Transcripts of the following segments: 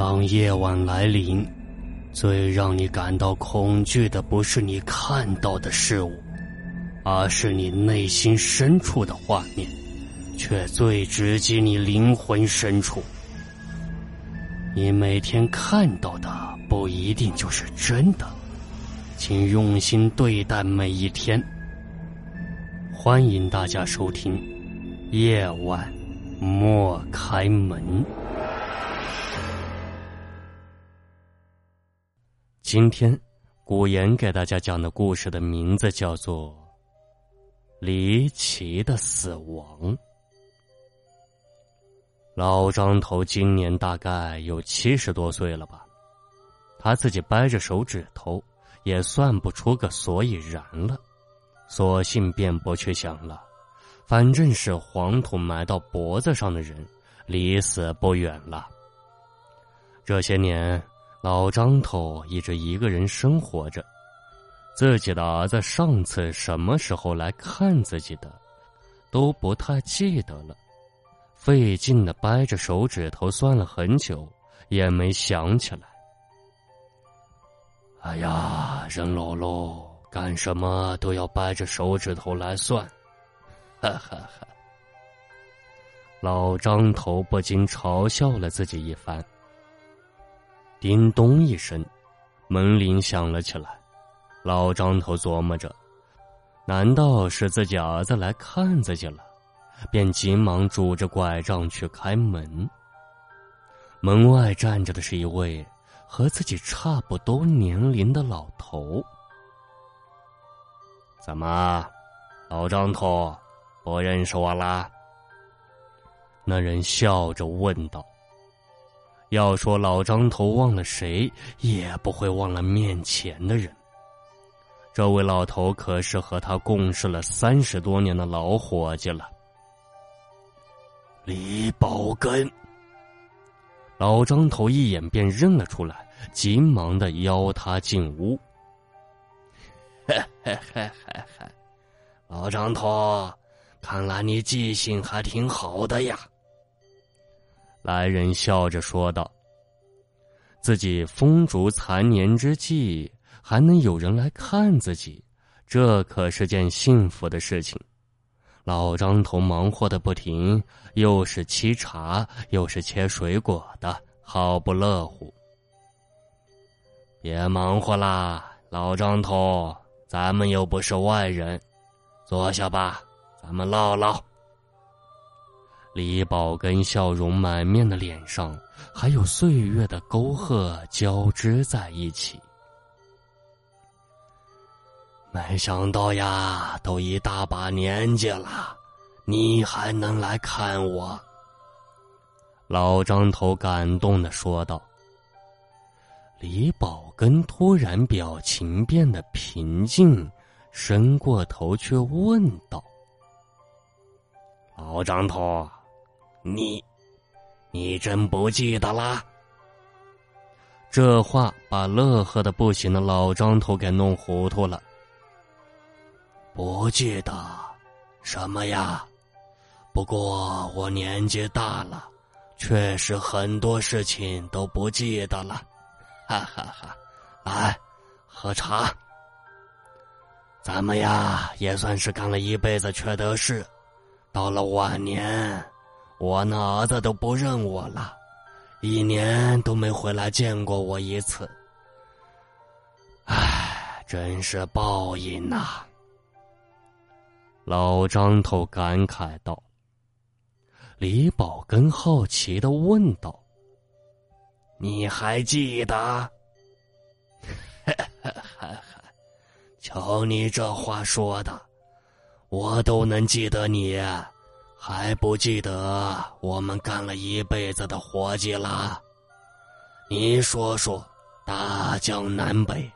当夜晚来临，最让你感到恐惧的不是你看到的事物，而是你内心深处的画面，却最直击你灵魂深处。你每天看到的不一定就是真的，请用心对待每一天。欢迎大家收听《夜晚莫开门》。今天，古言给大家讲的故事的名字叫做《离奇的死亡》。老张头今年大概有七十多岁了吧，他自己掰着手指头也算不出个所以然了，索性便不去想了，反正是黄土埋到脖子上的人，离死不远了。这些年。老张头一直一个人生活着，自己的儿子上次什么时候来看自己的，都不太记得了，费劲的掰着手指头算了很久，也没想起来。哎呀，人老喽，干什么都要掰着手指头来算，哈哈哈！老张头不禁嘲笑了自己一番。叮咚一声，门铃响了起来。老张头琢磨着，难道是自己儿子来看自己了？便急忙拄着拐杖去开门。门外站着的是一位和自己差不多年龄的老头。怎么，老张头不认识我啦？那人笑着问道。要说老张头忘了谁，也不会忘了面前的人。这位老头可是和他共事了三十多年的老伙计了。李宝根，老张头一眼便认了出来，急忙的邀他进屋。嘿嘿嘿嘿嘿，老张头，看来你记性还挺好的呀。来人笑着说道：“自己风烛残年之际，还能有人来看自己，这可是件幸福的事情。”老张头忙活的不停，又是沏茶，又是切水果的，好不乐乎。别忙活啦，老张头，咱们又不是外人，坐下吧，咱们唠唠。李宝根笑容满面的脸上，还有岁月的沟壑交织在一起。没想到呀，都一大把年纪了，你还能来看我？老张头感动的说道。李宝根突然表情变得平静，伸过头去问道：“老张头。”你，你真不记得啦？这话把乐呵的不行的老张头给弄糊涂了。不记得什么呀？不过我年纪大了，确实很多事情都不记得了。哈哈哈！来，喝茶。咱们呀，也算是干了一辈子缺德事，到了晚年。我那儿子都不认我了，一年都没回来见过我一次。唉，真是报应呐！老张头感慨道。李宝根好奇的问道：“你还记得？”哈哈哈瞧你这话说的，我都能记得你。还不记得我们干了一辈子的活计啦？你说说，大江南北，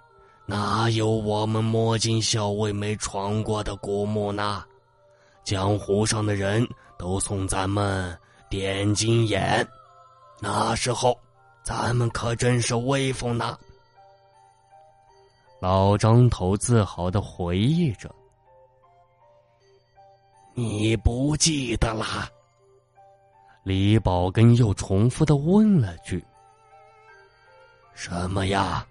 哪有我们摸金校尉没闯过的古墓呢？江湖上的人都送咱们点金眼，那时候咱们可真是威风呢。老张头自豪的回忆着。你不记得啦？李宝根又重复的问了句：“什么呀？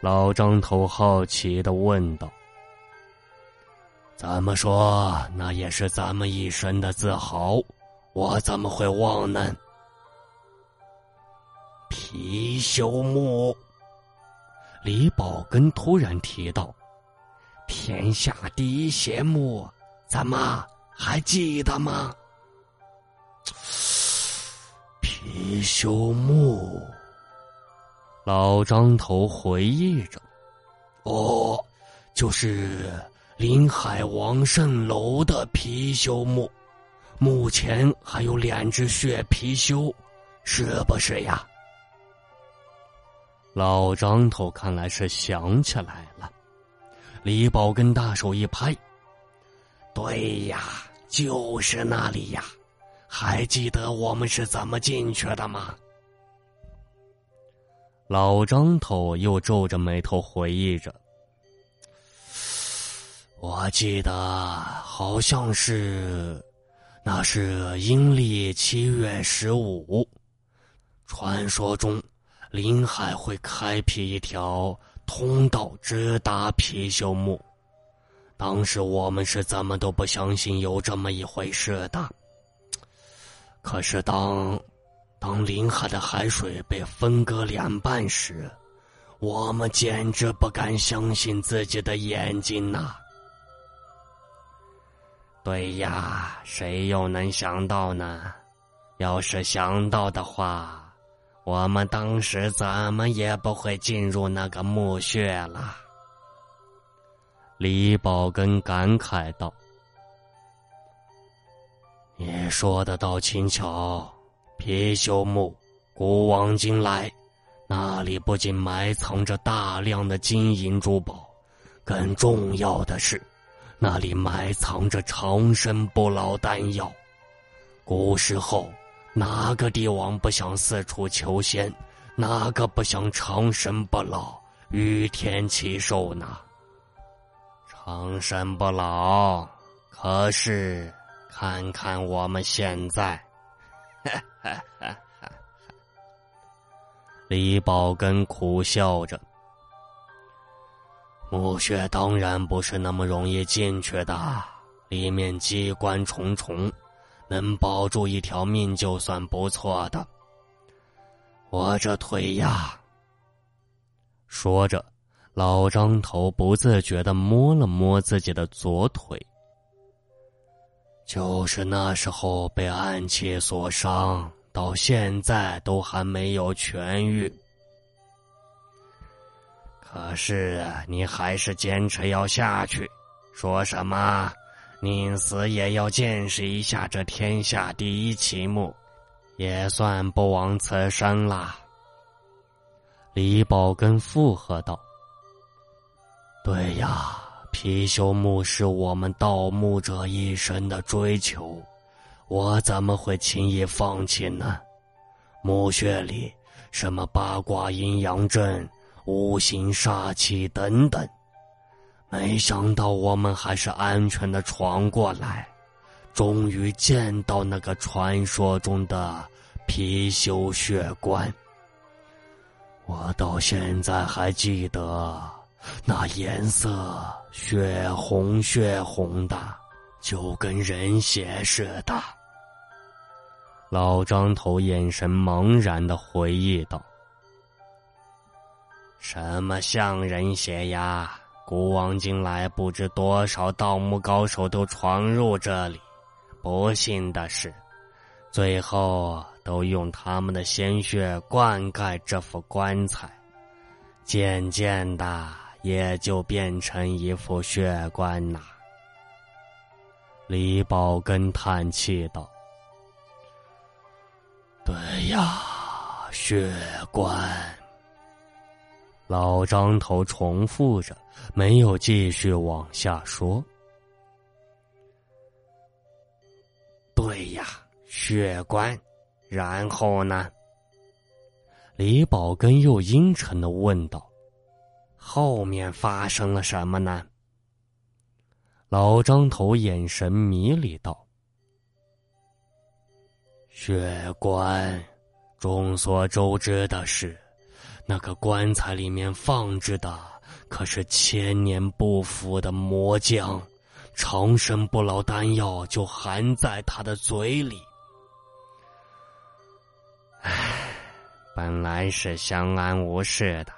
老张头好奇的问道。怎么说，那也是咱们一生的自豪，我怎么会忘呢？貔貅墓，李宝根突然提到：“天下第一邪墓，怎么还记得吗？”貔貅木，老张头回忆着：“哦，就是临海王谌楼的貔貅墓，墓前还有两只血貔貅，是不是呀？”老张头看来是想起来了，李宝根大手一拍：“对呀，就是那里呀！还记得我们是怎么进去的吗？”老张头又皱着眉头回忆着：“我记得好像是，那是阴历七月十五，传说中。”临海会开辟一条通道，直达貔貅墓。当时我们是怎么都不相信有这么一回事的。可是当，当临海的海水被分割两半时，我们简直不敢相信自己的眼睛呐！对呀，谁又能想到呢？要是想到的话。我们当时怎么也不会进入那个墓穴了。李宝根感慨道：“你说的倒轻巧，貔貅墓，古往今来，那里不仅埋藏着大量的金银珠宝，更重要的是，那里埋藏着长生不老丹药。古时候。”哪个帝王不想四处求仙？哪个不想长生不老、与天齐寿呢？长生不老，可是看看我们现在，李宝根苦笑着。墓穴当然不是那么容易进去的，里面机关重重。能保住一条命就算不错的。我这腿呀，说着，老张头不自觉的摸了摸自己的左腿。就是那时候被暗器所伤，到现在都还没有痊愈。可是你还是坚持要下去，说什么？宁死也要见识一下这天下第一奇墓，也算不枉此生啦。李宝根附和道：“对呀，貔貅墓是我们盗墓者一生的追求，我怎么会轻易放弃呢？墓穴里什么八卦阴阳阵、无形煞气等等。”没想到我们还是安全的闯过来，终于见到那个传说中的貔貅血棺。我到现在还记得，那颜色血红血红的，就跟人血似的。老张头眼神茫然的回忆道：“什么像人血呀？”古往今来，不知多少盗墓高手都闯入这里，不幸的是，最后都用他们的鲜血灌溉这副棺材，渐渐的也就变成一副血棺呐。李宝根叹气道：“对呀，血棺。”老张头重复着，没有继续往下说。对呀，血棺，然后呢？李宝根又阴沉的问道：“后面发生了什么呢？”老张头眼神迷离道：“血棺，众所周知的是。”那个棺材里面放置的可是千年不腐的魔浆，长生不老丹药就含在他的嘴里。唉，本来是相安无事的，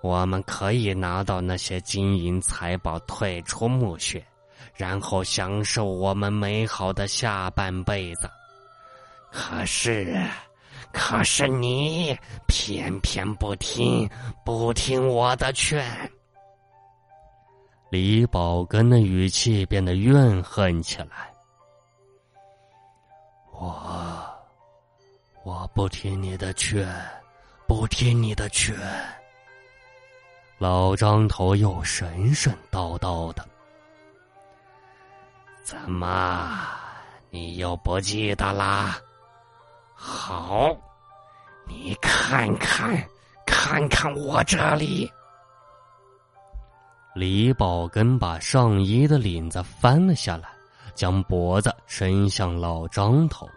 我们可以拿到那些金银财宝，退出墓穴，然后享受我们美好的下半辈子。可是，可是你偏偏不听，不听我的劝。李宝根的语气变得怨恨起来。我，我不听你的劝，不听你的劝。老张头又神神叨叨的，怎么，你又不记得啦？好，你看看，看看我这里。李宝根把上衣的领子翻了下来，将脖子伸向老张头。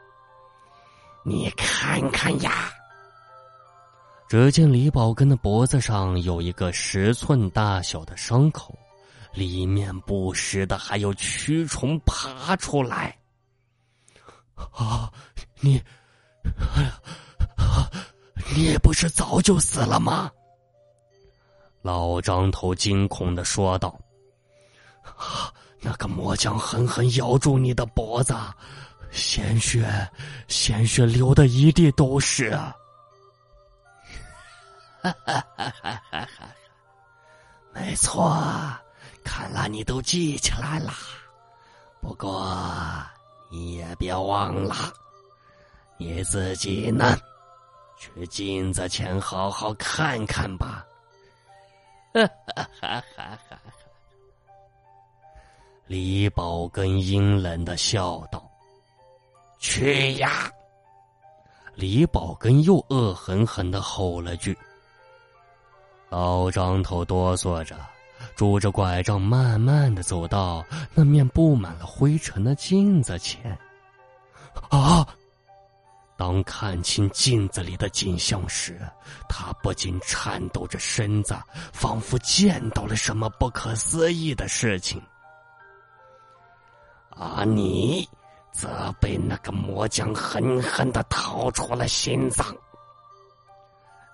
你看看呀！只见李宝根的脖子上有一个十寸大小的伤口，里面不时的还有蛆虫爬出来。啊，你！你不是早就死了吗？老张头惊恐的说道：“那个魔将狠狠咬住你的脖子，鲜血，鲜血流的一地都是。”哈哈哈哈哈哈！没错，看来你都记起来了。不过你也别忘了。你自己呢？去镜子前好好看看吧。哈哈哈哈哈！李宝根阴冷的笑道：“去呀！”李宝根又恶狠狠的吼了句。老张头哆嗦着，拄着拐杖，慢慢的走到那面布满了灰尘的镜子前。啊！当看清镜子里的景象时，他不禁颤抖着身子，仿佛见到了什么不可思议的事情。而你，则被那个魔将狠狠的掏出了心脏。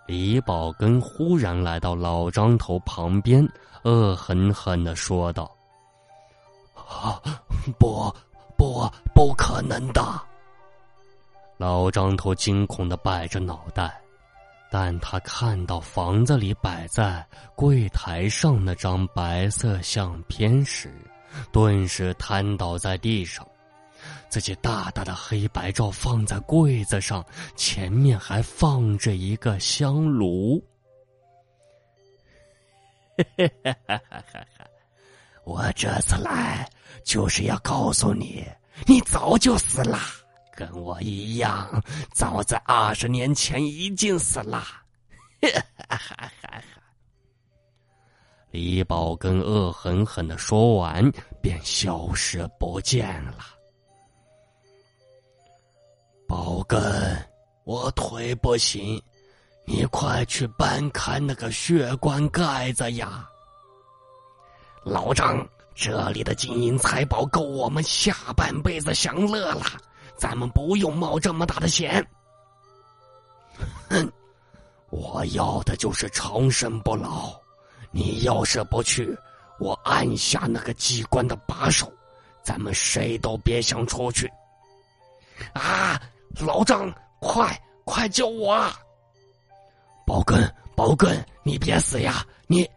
李宝根忽然来到老张头旁边，恶狠狠的说道：“啊，不，不，不可能的！”老张头惊恐的摆着脑袋，但他看到房子里摆在柜台上那张白色相片时，顿时瘫倒在地上。自己大大的黑白照放在柜子上，前面还放着一个香炉。我这次来就是要告诉你，你早就死了。跟我一样，早在二十年前已经死了。李宝根恶狠狠的说完，便消失不见了。宝根，我腿不行，你快去搬开那个血棺盖子呀！老张，这里的金银财宝够我们下半辈子享乐了。咱们不用冒这么大的险。哼，我要的就是长生不老。你要是不去，我按下那个机关的把手，咱们谁都别想出去。啊，老张，快快救我！宝根，宝根，你别死呀！你，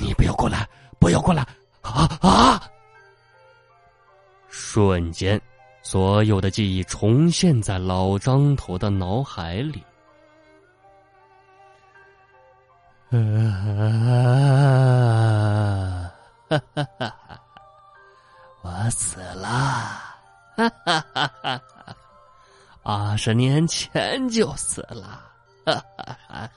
你不要过来，不要过来！啊啊！瞬间。所有的记忆重现在老张头的脑海里。啊，哈哈哈哈！我死了，哈哈哈哈！二十年前就死了，哈哈哈！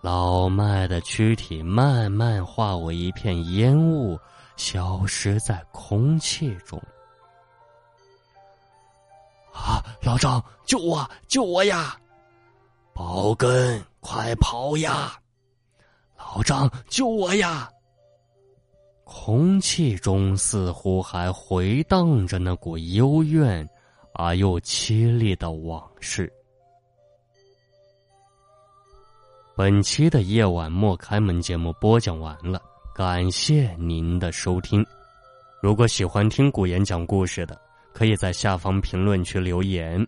老麦的躯体慢慢化为一片烟雾。消失在空气中。啊！老张，救我！救我呀！宝根，快跑呀！老张，救我呀！空气中似乎还回荡着那股幽怨而又凄厉的往事。本期的夜晚莫开门节目播讲完了，感谢您的收听。如果喜欢听古言讲故事的，可以在下方评论区留言，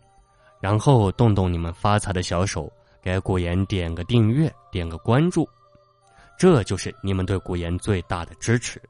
然后动动你们发财的小手。给古言点个订阅，点个关注，这就是你们对古言最大的支持。